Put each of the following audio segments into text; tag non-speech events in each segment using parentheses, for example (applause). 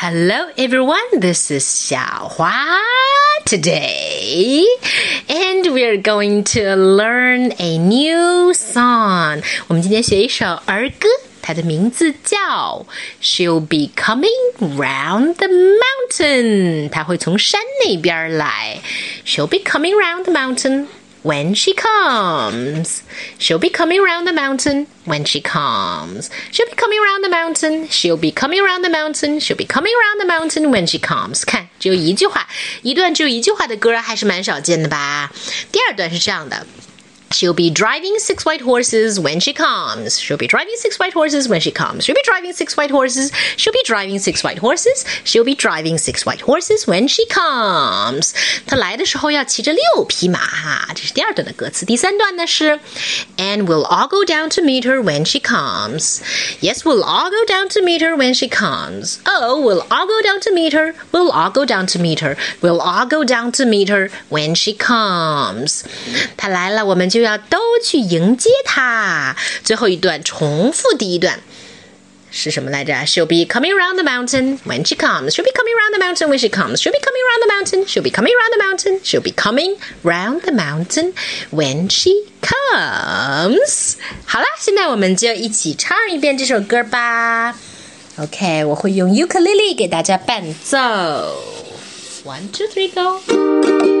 Hello, everyone. This is Xiaohua today, and we're going to learn a new song. 我们今天学一首儿歌，它的名字叫 "She'll be coming round the mountain." 它会从山那边来。She'll be coming round the mountain when she comes. She'll be coming around the mountain when she comes. She'll be coming around the mountain. She'll be coming around the mountain. She'll be coming around the mountain when she comes. 看，只有一句话，一段只有一句话的歌还是蛮少见的吧？第二段是这样的。 She'll be driving six white horses when she comes. She'll be driving six white horses when she comes. She'll be driving six white horses. She'll be driving six white horses. She'll be driving six white horses when she comes. 她来的时候要骑着六匹马哈，这是第二段的歌词。第三段呢是，And we'll all go down to meet her when she comes. Yes, we'll all go down to meet her when she comes. Oh, we'll all go down to meet her. We'll all go down to meet her. We'll all go down to meet her when she comes. 她来了，我们就。 就要都去迎接他。最后一段重复第一段是什么来着？She'll be coming round the mountain when she comes. She'll be coming round the mountain when she comes. She'll be coming round the mountain. She'll be coming round the mountain. She'll be coming round the mountain when she comes. 好啦，现在我们就一起唱一遍这首歌吧。OK，我会用尤克里里给大家伴奏。One, two, three, go.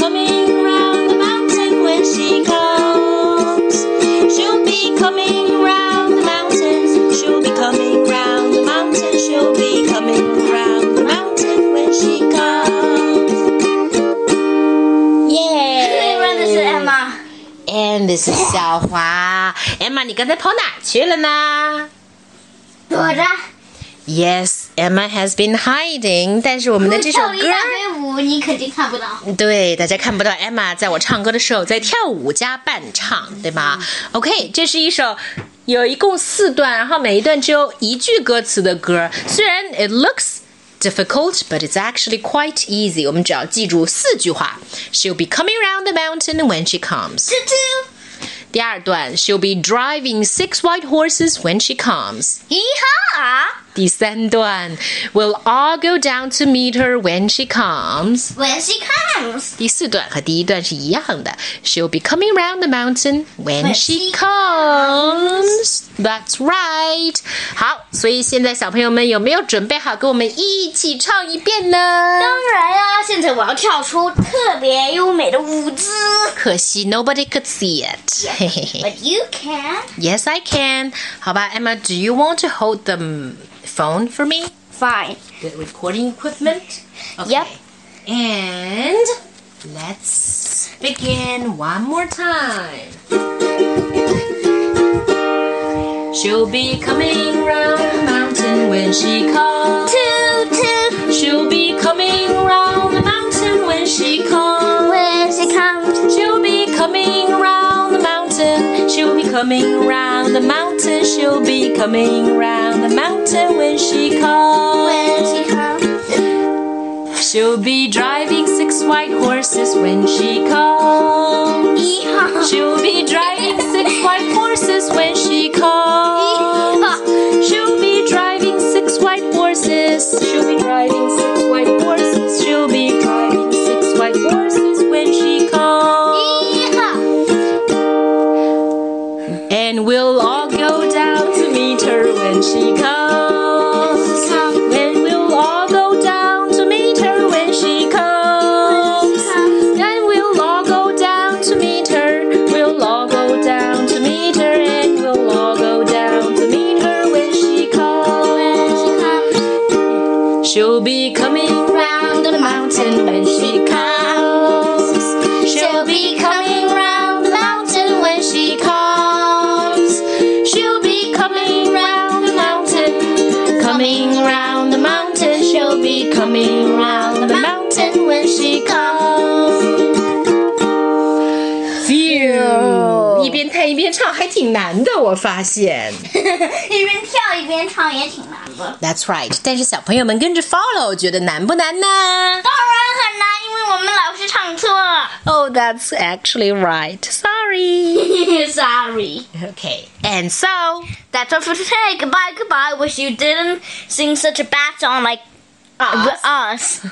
coming round the mountain when she comes. She'll be coming round the mountain. She'll be coming round the mountain. She'll be coming round the mountain when she comes. 那边的是 Yeah. Emma， And this is 小华。Emma，你刚才跑哪去了呢躲着。 ？Yes, Emma has been hiding。但是我们的这首歌跳了一大堆舞，你肯定看不到。对，大家看不到 Emma 在我唱歌的时候在跳舞加伴唱，对吗？OK，这是一首有一共四段，然后每一段只有一句歌词的歌。虽然 it looks difficult, but it's actually quite easy。我们只要记住四句话：She'll be coming around the mountain when she comes。啾啾，第二段，She'll be driving six white horses when she comes。咦哈 第三段，We'll all go down to meet her when she comes。 ，When she comes，第四段和第一段是一样的，She'll be coming round the mountain when When she she comes. That's right. 好，所以现在小朋友们有没有准备好跟我们一起唱一遍呢？当然呀，现在我要跳出特别优美的舞姿。可惜 nobody could see it. (laughs) 嘿嘿嘿 But you can. Yes, I can. 好吧，Emma, do you want to hold the Phone for me? Fine. The recording equipment? Okay. Yep. And let's begin one more time. She'll be coming round the mountain when she comes. Toot toot. She'll be coming round the mountain when she comes. When she comes. She'll be coming coming round the mountain. She'll be coming round the mountain when she comes. When she comes. She'll be driving six white horses when she comes. Yeehaw. She'll be driving six white horses when she comes. We'll all go down to meet her when she comes. And we'll all go down to meet her when she comes. And we'll all go down to meet her. We'll all go down to meet her. And we'll all go down to meet her when she comes. She'll be coming round the mountain when she the mountain. She'll be coming round the mountain when she comes. Phew，一边弹一边唱还挺难的，我发现。一边跳一边唱也挺难的。 That's right，(laughs) 但是小朋友们跟着 follow，觉得难不难呢？当然很难，因为我们老是唱错。 Oh, that's actually right. Sorry. Sorry. Okay, and so That's all for today. Goodbye, goodbye. Wish you didn't sing such a bad song like us.